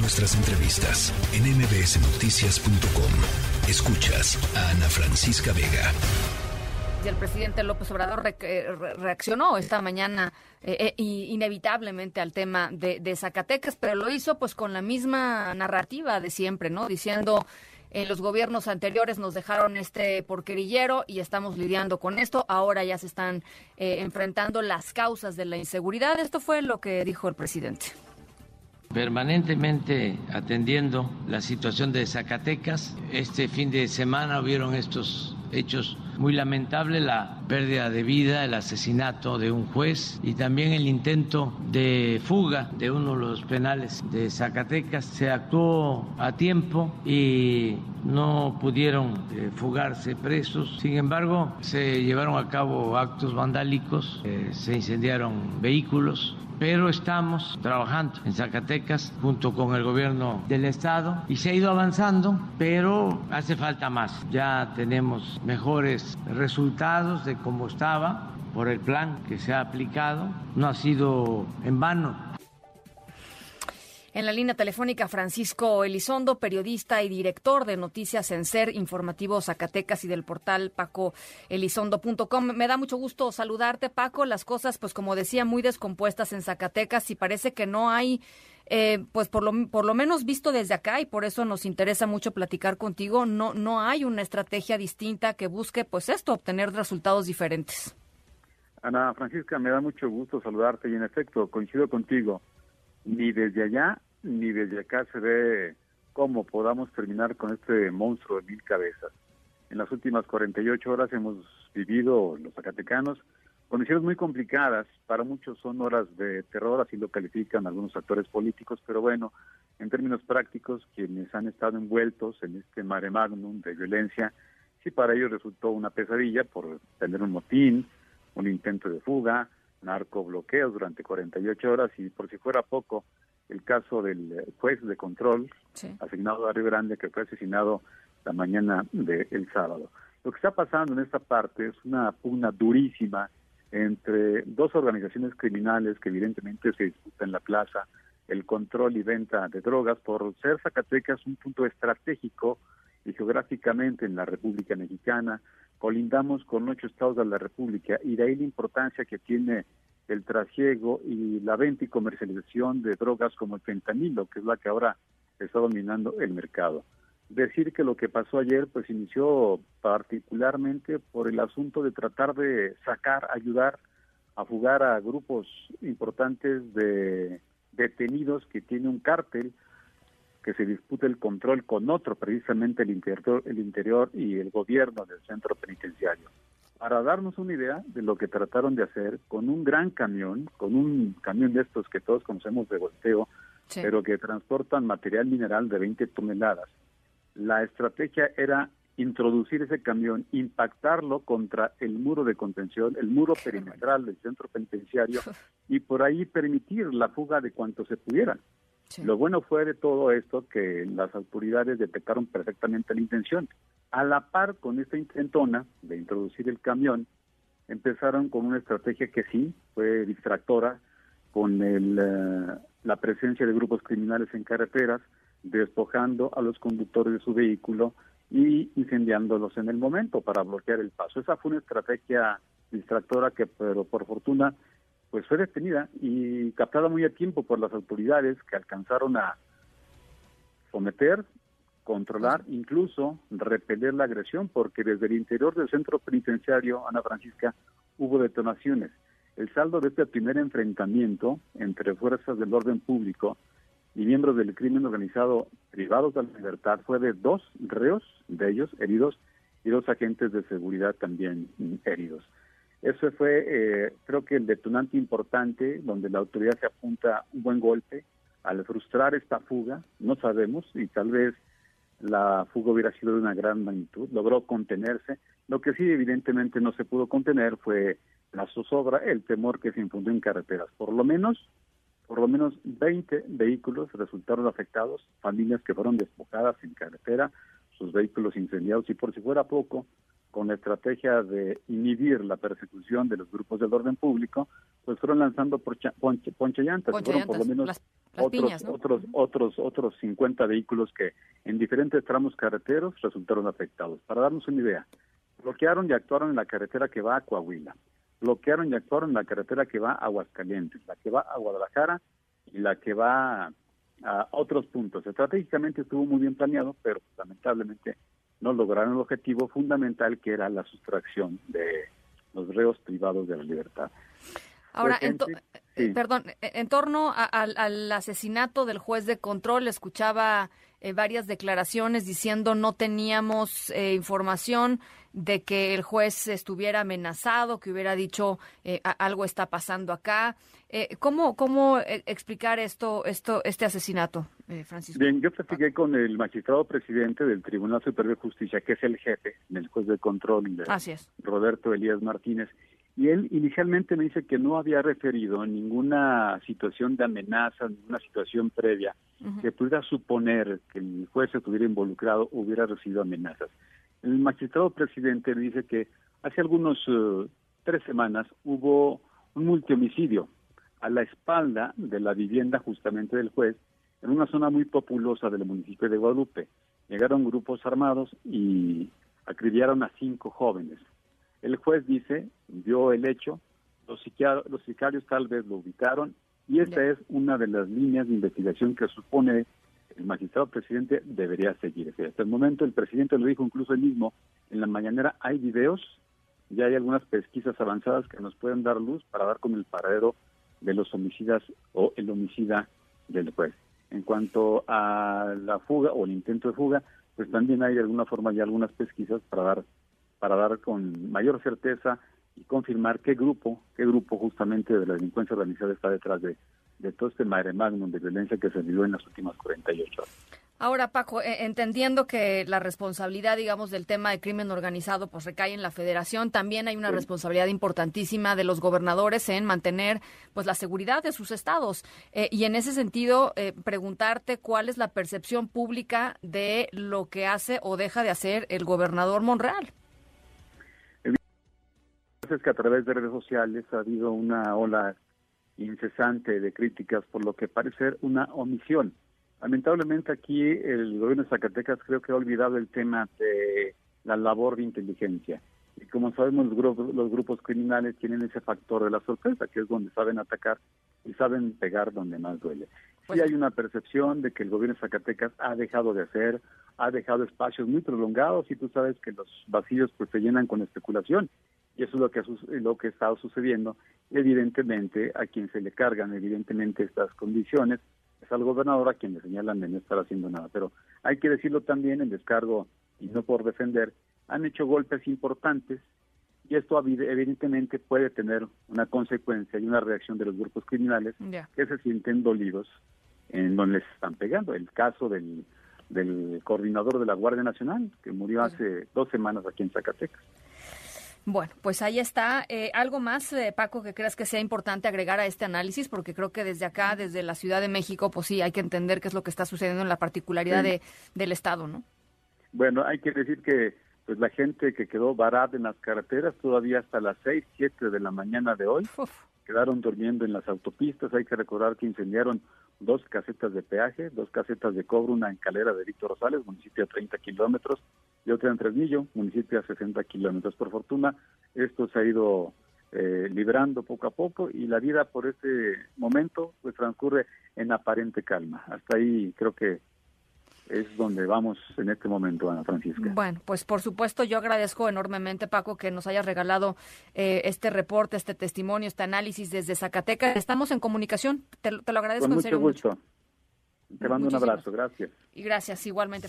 Nuestras entrevistas en mbsnoticias.com. Escuchas a Ana Francisca Vega. Y el presidente López Obrador eh, reaccionó esta mañana eh, eh, inevitablemente al tema de, de, Zacatecas, pero lo hizo pues con la misma narrativa de siempre, ¿no? Diciendo en los gobiernos anteriores nos dejaron este porquerillero y estamos lidiando con esto. Ahora ya se están enfrentando las causas de la inseguridad. Esto fue lo que dijo el presidente permanentemente atendiendo la situación de Zacatecas. Este fin de semana hubieron estos hechos muy lamentables, la pérdida de vida, el asesinato de un juez y también el intento de fuga de uno de los penales de Zacatecas. Se actuó a tiempo y no pudieron eh, fugarse presos. Sin embargo, se llevaron a cabo actos vandálicos, eh, se incendiaron vehículos, pero estamos trabajando en Zacatecas junto con el gobierno del estado y se ha ido avanzando, pero hace falta más. Ya tenemos mejores resultados de cómo estaba por el plan que se ha aplicado. No ha sido en vano en la línea telefónica, Francisco Elizondo, periodista y director de Noticias en Ser, Informativo Zacatecas y del portal pacoelizondo.com. Me da mucho gusto saludarte, Paco. Las cosas, pues como decía, muy descompuestas en Zacatecas y parece que no hay, eh, pues por lo, por lo menos visto desde acá y por eso nos interesa mucho platicar contigo, no, no hay una estrategia distinta que busque, pues esto, obtener resultados diferentes. Ana Francisca, me da mucho gusto saludarte y en efecto coincido contigo. Ni desde allá ni desde acá se ve cómo podamos terminar con este monstruo de mil cabezas. En las últimas 48 horas hemos vivido los zacatecanos condiciones muy complicadas, para muchos son horas de terror, así lo califican algunos actores políticos, pero bueno, en términos prácticos, quienes han estado envueltos en este mare magnum de violencia, sí para ellos resultó una pesadilla por tener un motín, un intento de fuga, narcobloqueos durante 48 horas y por si fuera poco, el caso del juez de control asignado a Río Grande que fue asesinado la mañana del sábado. Lo que está pasando en esta parte es una pugna durísima entre dos organizaciones criminales que evidentemente se disputan en la plaza el control y venta de drogas por ser Zacatecas un punto estratégico y geográficamente en la República Mexicana, colindamos con ocho estados de la República y de ahí la importancia que tiene el trasiego y la venta y comercialización de drogas como el fentanilo, que es la que ahora está dominando el mercado. Decir que lo que pasó ayer pues inició particularmente por el asunto de tratar de sacar, ayudar a fugar a grupos importantes de detenidos que tiene un cártel que se disputa el control con otro, precisamente el interior, el interior y el gobierno del centro penitenciario para darnos una idea de lo que trataron de hacer con un gran camión, con un camión de estos que todos conocemos de volteo, pero que transportan material mineral de 20 toneladas. La estrategia era introducir ese camión, impactarlo contra el muro de contención, el muro perimetral del centro penitenciario y por ahí permitir la fuga de cuanto se pudiera. Lo bueno fue de todo esto que las autoridades detectaron perfectamente la intención. A la par con esta intentona de introducir el camión, empezaron con una estrategia que sí fue distractora, con el, eh, la presencia de grupos criminales en carreteras, despojando a los conductores de su vehículo y incendiándolos en el momento para bloquear el paso. Esa fue una estrategia distractora que, pero por fortuna, pues fue detenida y captada muy a tiempo por las autoridades que alcanzaron a someter, controlar, incluso repeler la agresión, porque desde el interior del centro penitenciario, Ana Francisca, hubo detonaciones. El saldo de este primer enfrentamiento entre fuerzas del orden público y miembros del crimen organizado privados de la libertad fue de dos reos, de ellos heridos, y dos agentes de seguridad también heridos. Eso fue, eh, creo que el detonante importante donde la autoridad se apunta un buen golpe al frustrar esta fuga, no sabemos, y tal vez la fuga hubiera sido de una gran magnitud, logró contenerse. Lo que sí evidentemente no se pudo contener fue la zozobra, el temor que se infundió en carreteras. Por lo menos, por lo menos 20 vehículos resultaron afectados, familias que fueron despojadas en carretera, sus vehículos incendiados y por si fuera poco, con la estrategia de inhibir la persecución de los grupos del orden público, pues fueron lanzando ponche, ponche llantas, fueron por lo menos otros, otros, otros, otros 50 vehículos que en diferentes tramos carreteros resultaron afectados. Para darnos una idea, bloquearon y actuaron en la carretera que va a Coahuila, bloquearon y actuaron en la carretera que va a Aguascalientes, la que va a Guadalajara y la que va a otros puntos. Estratégicamente estuvo muy bien planeado, pero lamentablemente no lograron el objetivo fundamental que era la sustracción de los reos privados de la libertad. Ahora, eh, perdón, en torno al asesinato del juez de control, escuchaba eh, varias declaraciones diciendo no teníamos eh, información de que el juez estuviera amenazado, que hubiera dicho algo está pasando acá. ¿Cómo, cómo explicar esto, esto, este asesinato, Francisco? Bien, yo platiqué con el magistrado presidente del Tribunal Superior de Justicia, que es el jefe del juez de control, Roberto Elías Martínez, y él inicialmente me dice que no había referido ninguna situación de amenaza, ninguna situación previa que pudiera suponer que el juez estuviera involucrado o hubiera recibido amenazas. El magistrado presidente dice que hace algunos eh, tres semanas hubo un multihomicidio a la espalda de la vivienda justamente del juez en una zona muy populosa del municipio de Guadalupe. Llegaron grupos armados y acribillaron a cinco jóvenes. El juez dice, vio el hecho, los, los sicarios tal vez lo ubicaron y esta es una de las líneas de investigación que supone el magistrado presidente debería seguir. Hasta el momento el presidente lo dijo incluso él mismo, en la mañanera hay videos, ya hay algunas pesquisas avanzadas que nos pueden dar luz para dar con el paradero de los homicidas o el homicida del juez. En cuanto a la fuga o el intento de fuga, pues también hay de alguna forma ya algunas pesquisas para dar para dar con mayor certeza y confirmar qué grupo, qué grupo justamente de la delincuencia organizada está detrás de, de todo este mare magnum de violencia que se vivió en las últimas 48 horas. Ahora, Paco, e, entendiendo que la responsabilidad, digamos, del tema de crimen organizado, pues recae en la Federación, también hay una responsabilidad importantísima de los gobernadores en mantener, pues, la seguridad de sus estados. Eh, y en ese sentido, eh, preguntarte cuál es la percepción pública de lo que hace o deja de hacer el gobernador Monreal es que a través de redes sociales ha habido una ola incesante de críticas por lo que parece ser una omisión. Lamentablemente aquí el gobierno de Zacatecas creo que ha olvidado el tema de la labor de inteligencia. Y como sabemos, los grupos, los grupos criminales tienen ese factor de la sorpresa, que es donde saben atacar y saben pegar donde más duele. Sí pues hay una percepción de que el gobierno de Zacatecas ha dejado de hacer, ha dejado espacios muy prolongados y tú sabes que los vacíos pues se llenan con especulación y eso es lo que ha, lo que ha estado sucediendo. Evidentemente, a quien se le cargan, evidentemente, estas condiciones, es al gobernador a quien le señalan de no estar haciendo nada. Pero hay que decirlo también, en descargo y no por defender, han hecho golpes importantes y esto evidentemente puede tener una consecuencia y una reacción de los grupos criminales que se sienten dolidos en donde les están pegando. El caso del, del coordinador de la Guardia Nacional, que murió hace dos semanas aquí en Zacatecas. Bueno, pues ahí está. Eh, ¿Algo más, eh, Paco, que creas que sea importante agregar a este análisis? Porque creo que desde acá, desde la Ciudad de México, pues sí, hay que entender qué es lo que está sucediendo en la particularidad de, del Estado, ¿no? Bueno, hay que decir que pues la gente que quedó varada en las carreteras todavía hasta las 6, 7 de la mañana de hoy, quedaron durmiendo en las autopistas. Hay que recordar que incendiaron dos casetas de peaje, dos casetas de cobro, una en Calera de Víctor Rosales, municipio a 30 kilómetros, y otra en Fresnillo, municipio a 60 kilómetros. Por fortuna, esto se ha ido eh, librando poco a poco y la vida por este momento pues transcurre en aparente calma. Hasta ahí creo que es donde vamos en este momento, Ana Francisca. Bueno, pues por supuesto yo agradezco enormemente, Paco, que nos hayas regalado eh, este reporte, este testimonio, este análisis desde Zacatecas. Estamos en comunicación, te, lo agradezco Con mucho gusto. Te mando un abrazo, gracias. Y gracias, igualmente.